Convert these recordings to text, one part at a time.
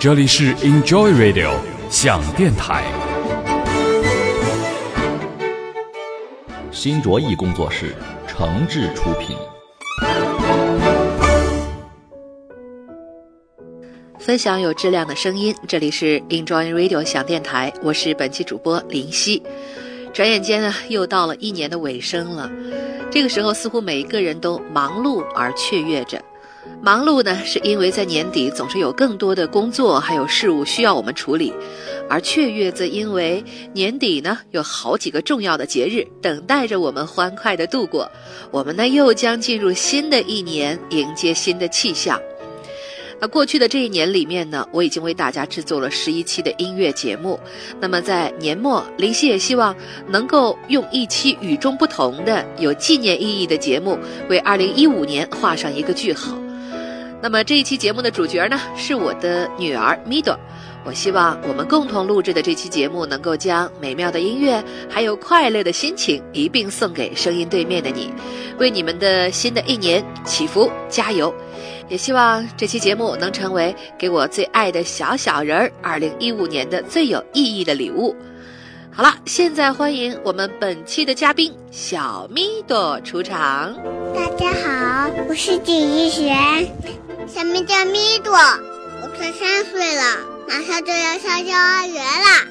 这里是 Enjoy Radio 想电台，新卓艺工作室诚挚出品。分享有质量的声音，这里是 Enjoy Radio 想电台，我是本期主播林夕。转眼间呢，又到了一年的尾声了，这个时候似乎每一个人都忙碌而雀跃着。忙碌呢，是因为在年底总是有更多的工作还有事务需要我们处理；而雀跃则因为年底呢有好几个重要的节日等待着我们欢快的度过。我们呢又将进入新的一年，迎接新的气象。那过去的这一年里面呢，我已经为大家制作了十一期的音乐节目。那么在年末，林夕也希望能够用一期与众不同的、有纪念意义的节目，为二零一五年画上一个句号。那么这一期节目的主角呢，是我的女儿 Mido。我希望我们共同录制的这期节目，能够将美妙的音乐还有快乐的心情一并送给声音对面的你，为你们的新的一年祈福加油。也希望这期节目能成为给我最爱的小小人儿二零一五年的最有意义的礼物。好了，现在欢迎我们本期的嘉宾小咪朵出场。大家好，我是景一璇。小名叫咪朵，我快三岁了，马上就要上幼儿园了。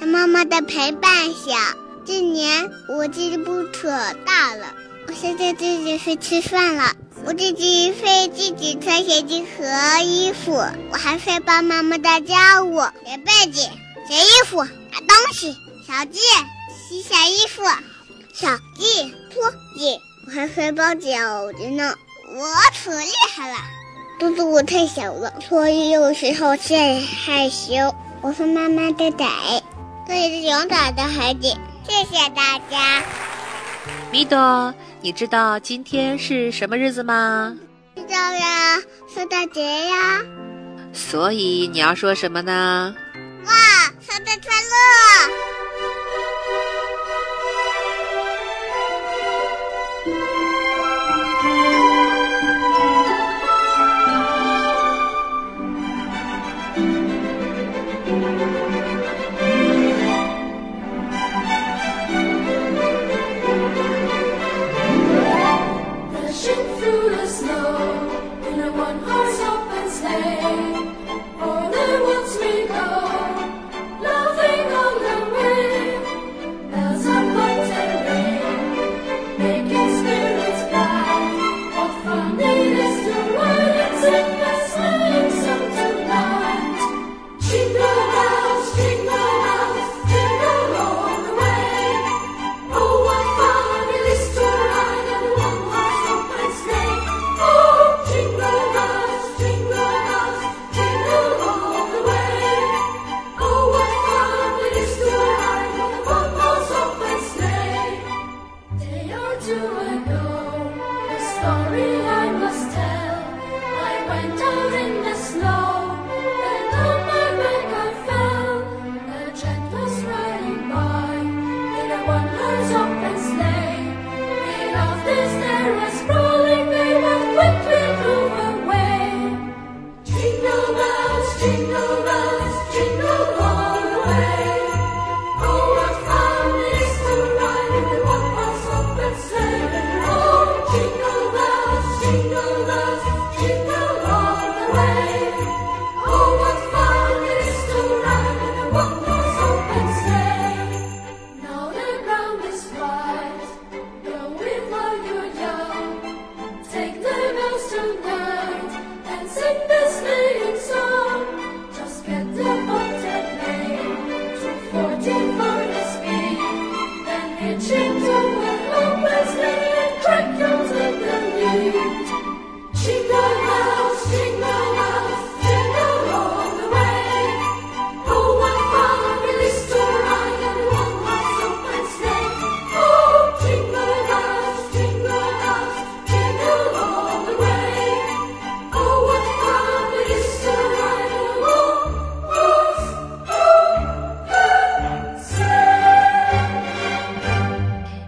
在妈妈的陪伴下，今年我进步可大了。我现在自己会吃饭了，我自己会自己穿鞋子和衣服，我还会帮妈妈的家务，叠被子、叠衣服、拿东西。小鸡洗小衣服，小鸡拖地，我还会包饺子呢，我可厉害了。都是我太小了，所以有时候是害羞。我是妈妈的仔，这也是勇敢的孩子。谢谢大家。米朵，你知道今天是什么日子吗？知道呀，圣诞节呀。所以你要说什么呢？哇，圣诞快乐！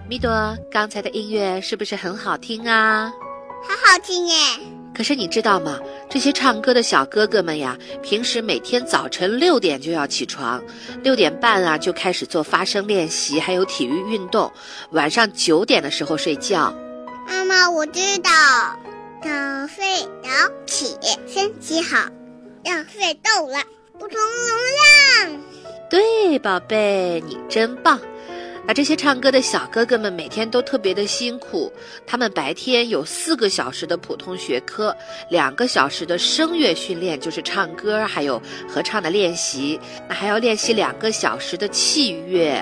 米朵刚才的音乐是不是很好听啊？好好听耶！可是你知道吗？这些唱歌的小哥哥们呀，平时每天早晨六点就要起床，六点半啊就开始做发声练习，还有体育运动，晚上九点的时候睡觉。妈妈，我知道，早睡早起身体好，要睡够了补充能量。对，宝贝，你真棒。那这些唱歌的小哥哥们每天都特别的辛苦，他们白天有四个小时的普通学科，两个小时的声乐训练，就是唱歌还有合唱的练习，那还要练习两个小时的器乐，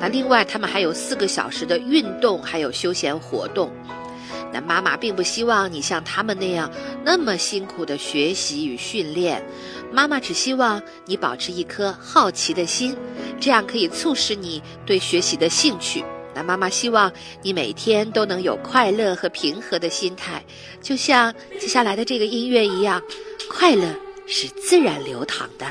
那另外他们还有四个小时的运动，还有休闲活动。那妈妈并不希望你像他们那样那么辛苦的学习与训练，妈妈只希望你保持一颗好奇的心，这样可以促使你对学习的兴趣。那妈妈希望你每天都能有快乐和平和的心态，就像接下来的这个音乐一样，快乐是自然流淌的。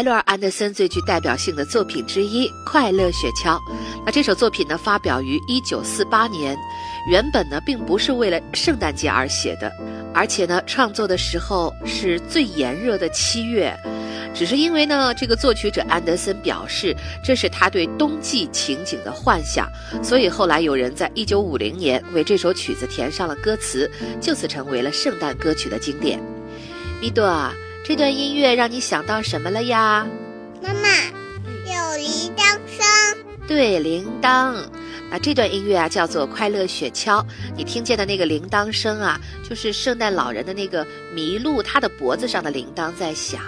莱罗尔·安德森最具代表性的作品之一《快乐雪橇》，那这首作品呢，发表于1948年，原本呢，并不是为了圣诞节而写的，而且呢，创作的时候是最炎热的七月，只是因为呢，这个作曲者安德森表示这是他对冬季情景的幻想，所以后来有人在1950年为这首曲子填上了歌词，就此成为了圣诞歌曲的经典。米多啊。这段音乐让你想到什么了呀？妈妈，有铃铛声。对，铃铛。那这段音乐啊，叫做《快乐雪橇》。你听见的那个铃铛声啊，就是圣诞老人的那个麋鹿，他的脖子上的铃铛在响。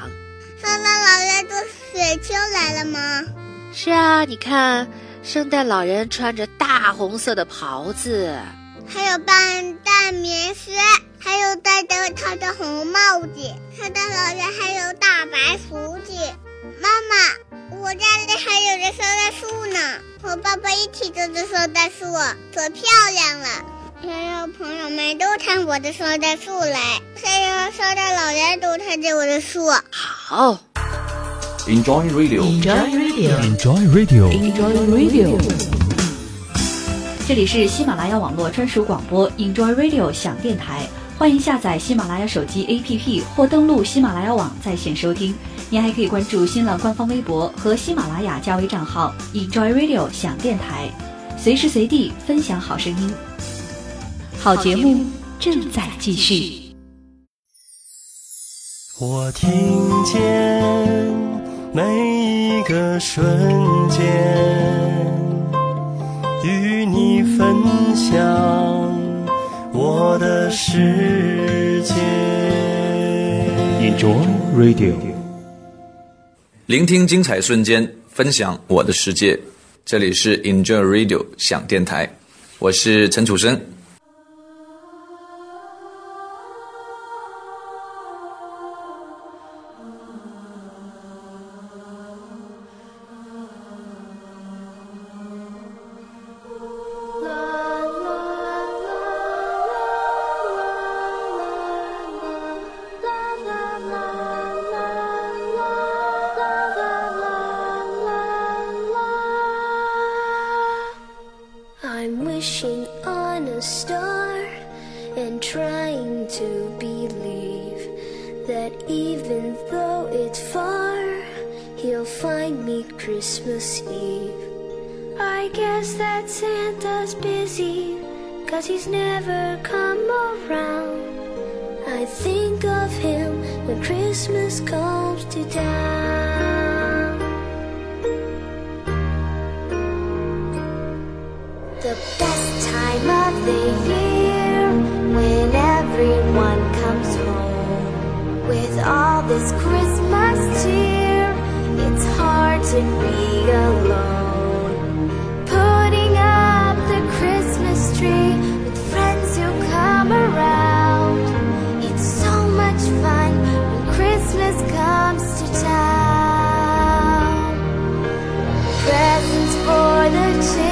圣诞老人坐雪橇来了吗？是啊，你看，圣诞老人穿着大红色的袍子，还有半大棉靴。还有戴着他的红帽子，圣诞老人还有大白胡子。妈妈，我家里还有个圣诞树呢，和爸爸一起种的圣诞树，可漂亮了。想让朋友们都看我的圣诞树来，想让圣诞老人都看见我的树。好，Enjoy Radio，Enjoy Radio，Enjoy Radio，Enjoy Radio。这里是喜马拉雅网络专属广播，Enjoy Radio 响电台。欢迎下载喜马拉雅手机 APP 或登录喜马拉雅网在线收听。您还可以关注新浪官方微博和喜马拉雅加微账号 Enjoy Radio 想电台，随时随地分享好声音。好节目正在继续。我听见每一个瞬间，与你分享我的世界。Enjoy Radio，聆听精彩瞬间，分享我的世界。这里是 Enjoy Radio 想电台，我是陈楚生。That even though it's far, he'll find me Christmas Eve. I guess that Santa's busy, cause he's never come around. I think of him when Christmas comes to town. The best time of the year to be alone. Putting up the Christmas tree with friends who come around. It's so much fun when Christmas comes to town. Presents for the children,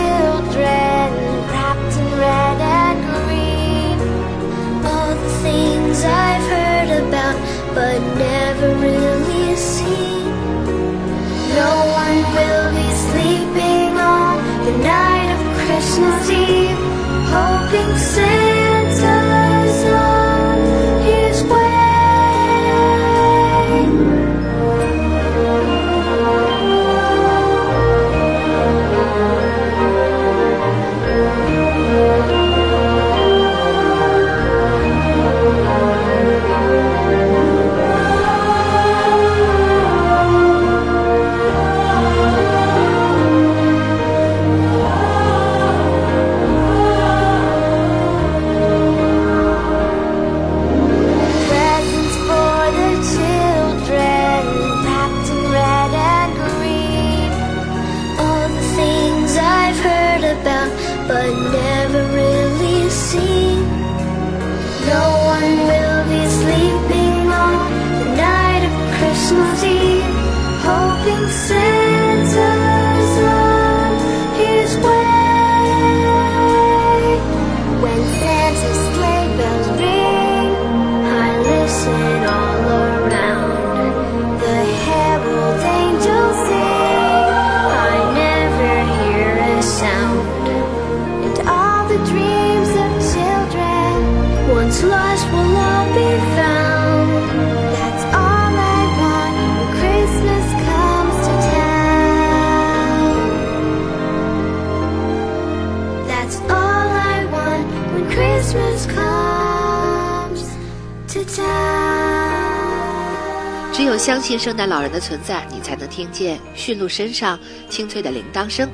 信圣诞老人的存在，你才能听见驯鹿身上清脆的铃铛声。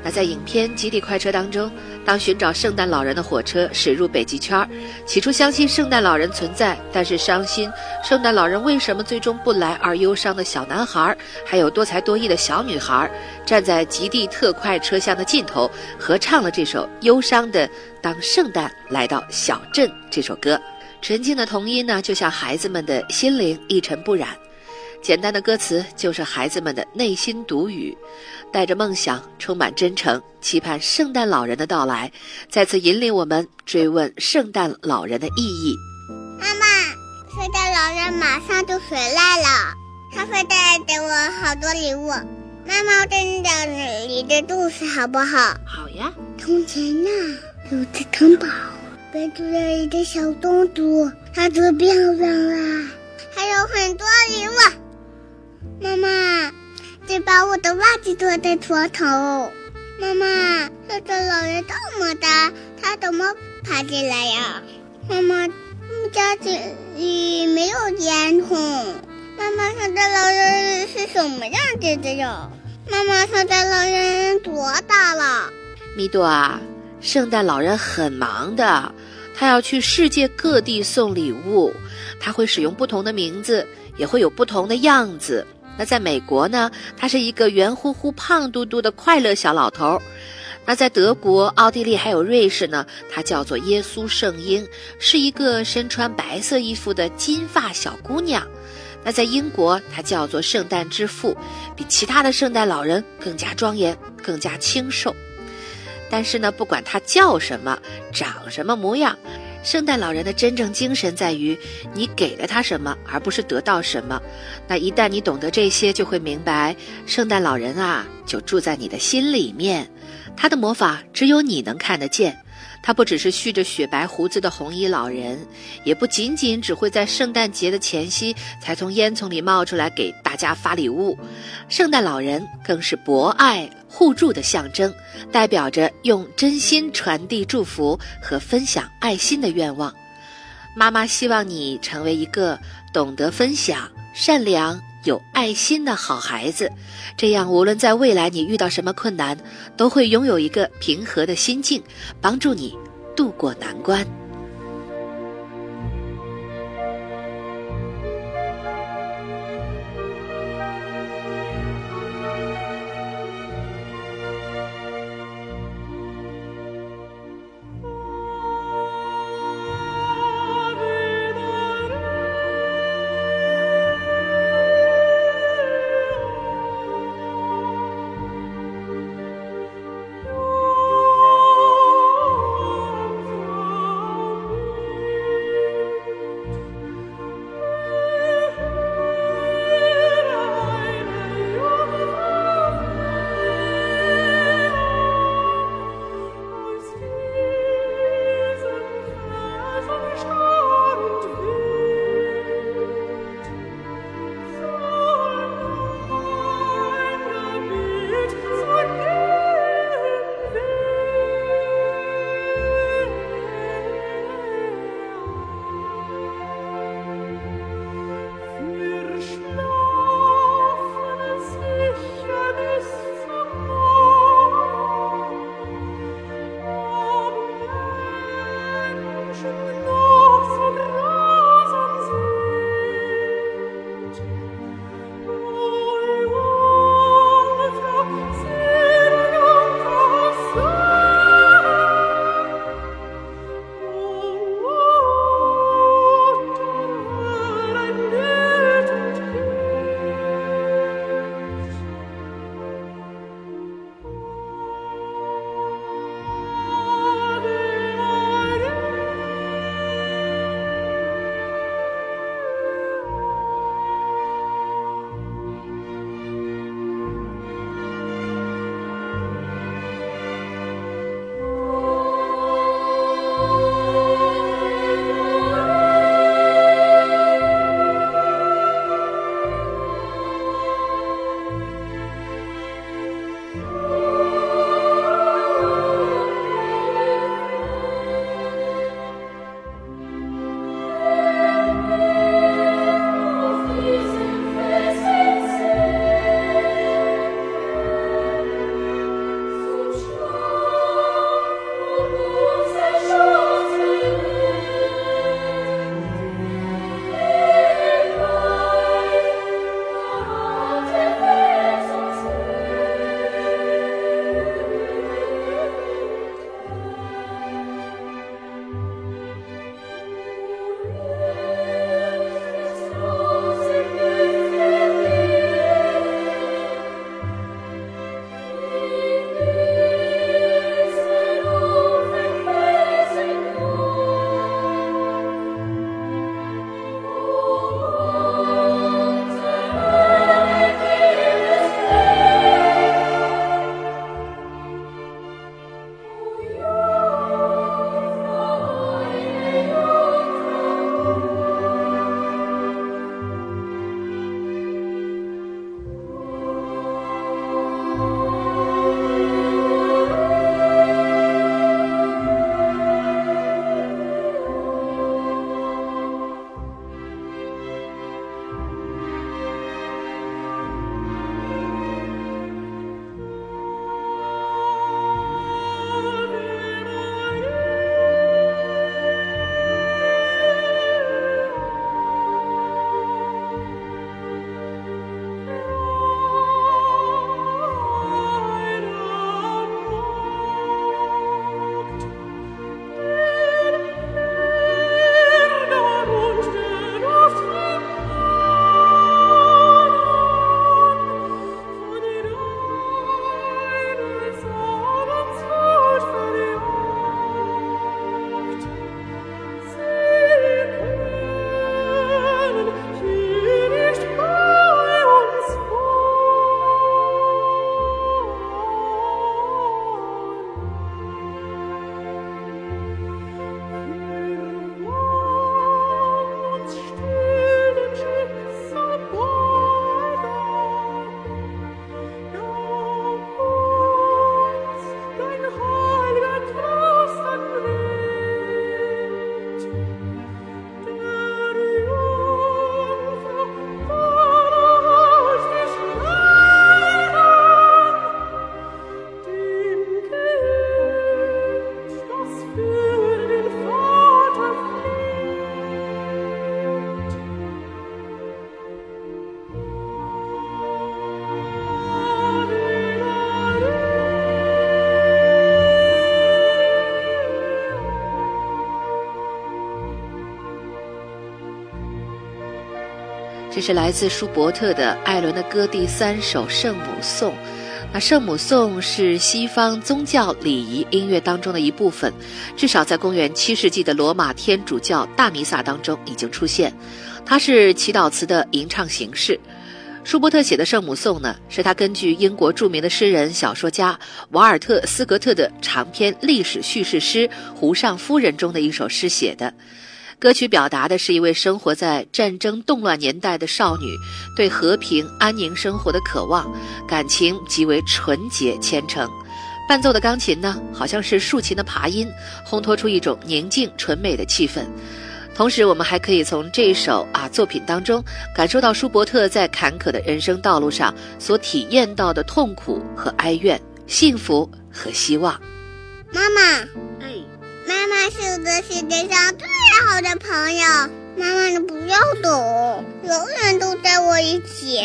那在影片《极地快车》当中，当寻找圣诞老人的火车驶入北极圈，起初相信圣诞老人存在，但是伤心圣诞老人为什么最终不来而忧伤的小男孩，还有多才多艺的小女孩，站在极地特快车厢的尽头，合唱了这首忧伤的《当圣诞来到小镇》这首歌。纯净的童音呢，就像孩子们的心灵一尘不染。简单的歌词就是孩子们的内心独语，带着梦想，充满真诚，期盼圣诞老人的到来，再次引领我们追问圣诞老人的意义。妈妈，圣诞老人马上就回来了，他会带来给我好多礼物。妈妈，真的你的故事好不好？好呀。从前呢，有只城堡，边住着一个小公主，她多漂亮啊！还有很多礼物。妈妈，再把我的袜子脱在床头。妈妈，圣诞老人这么大，他怎么爬进来呀？妈妈，我们家里没有烟囱。妈妈，圣诞老人是什么样子的呀？妈妈，圣诞老人多大了？米朵啊，圣诞老人很忙的，他要去世界各地送礼物，他会使用不同的名字，也会有不同的样子。那在美国呢，他是一个圆乎乎、胖嘟嘟的快乐小老头。那在德国、奥地利还有瑞士呢，他叫做耶稣圣婴，是一个身穿白色衣服的金发小姑娘。那在英国，他叫做圣诞之父，比其他的圣诞老人更加庄严，更加清瘦。但是呢，不管他叫什么，长什么模样。圣诞老人的真正精神在于，你给了他什么，而不是得到什么。那一旦你懂得这些，就会明白，圣诞老人啊，就住在你的心里面，他的魔法只有你能看得见。他不只是蓄着雪白胡子的红衣老人，也不仅仅只会在圣诞节的前夕才从烟囱里冒出来给大家发礼物。圣诞老人更是博爱互助的象征，代表着用真心传递祝福和分享爱心的愿望。妈妈希望你成为一个懂得分享、善良、有爱心的好孩子，这样无论在未来你遇到什么困难，都会拥有一个平和的心境，帮助你度过难关。是来自舒伯特的艾伦的歌第三首《圣母颂》。那圣母颂是西方宗教礼仪音乐当中的一部分，至少在公元七世纪的罗马天主教大弥撒当中已经出现。它是祈祷词的吟唱形式。舒伯特写的圣母颂呢，是他根据英国著名的诗人、小说家瓦尔特斯格特的长篇历史叙事诗《湖上夫人》中的一首诗写的。歌曲表达的是一位生活在战争动乱年代的少女对和平安宁生活的渴望，感情极为纯洁虔诚。伴奏的钢琴呢，好像是竖琴的爬音，烘托出一种宁静纯美的气氛。同时，我们还可以从这首啊作品当中感受到舒伯特在坎坷的人生道路上所体验到的痛苦和哀怨、幸福和希望。妈妈，妈妈是这世界上最好的朋友。妈妈，你不要走，永远都在我一起。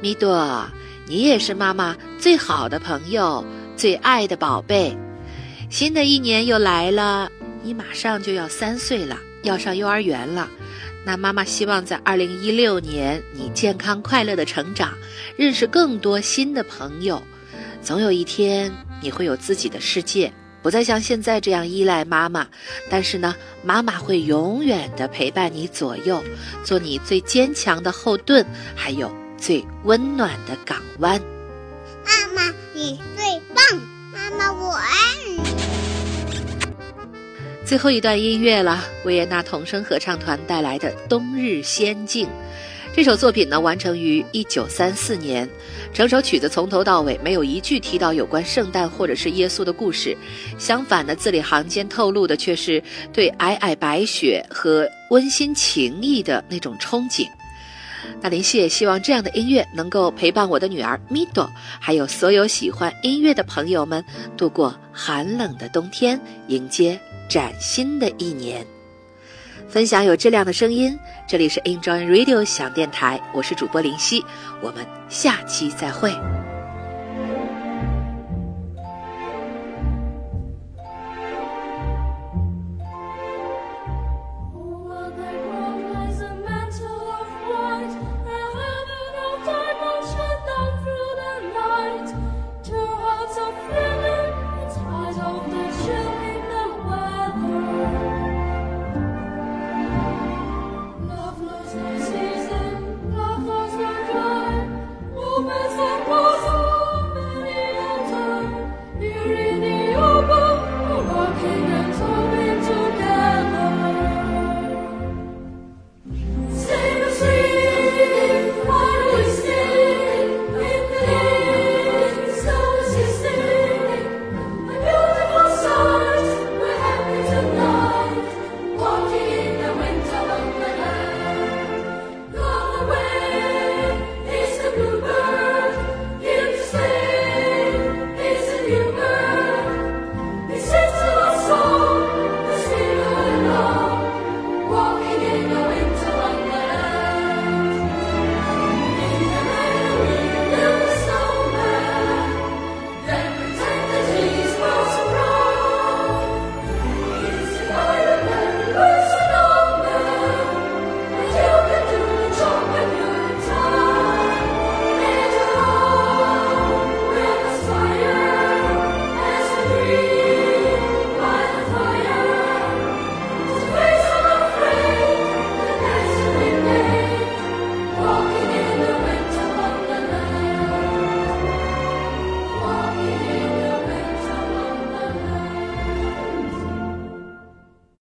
米朵，你也是妈妈最好的朋友，最爱的宝贝。新的一年又来了，你马上就要三岁了，要上幼儿园了。那妈妈希望在二零一六年你健康快乐的成长，认识更多新的朋友。总有一天你会有自己的世界，不再像现在这样依赖妈妈。但是呢，妈妈会永远的陪伴你左右，做你最坚强的后盾，还有最温暖的港湾。妈妈，你最棒！妈妈，我爱你。最后一段音乐了，维也纳童声合唱团带来的《冬日仙境》。这首作品呢，完成于一九三四年。整首曲子从头到尾没有一句提到有关圣诞或者是耶稣的故事，相反呢，字里行间透露的却是对皑皑白雪和温馨情谊的那种憧憬。那林夕也希望这样的音乐能够陪伴我的女儿米朵，还有所有喜欢音乐的朋友们，度过寒冷的冬天，迎接崭新的一年。分享有质量的声音，这里是 Enjoy Radio 小电台，我是主播林夕，我们下期再会。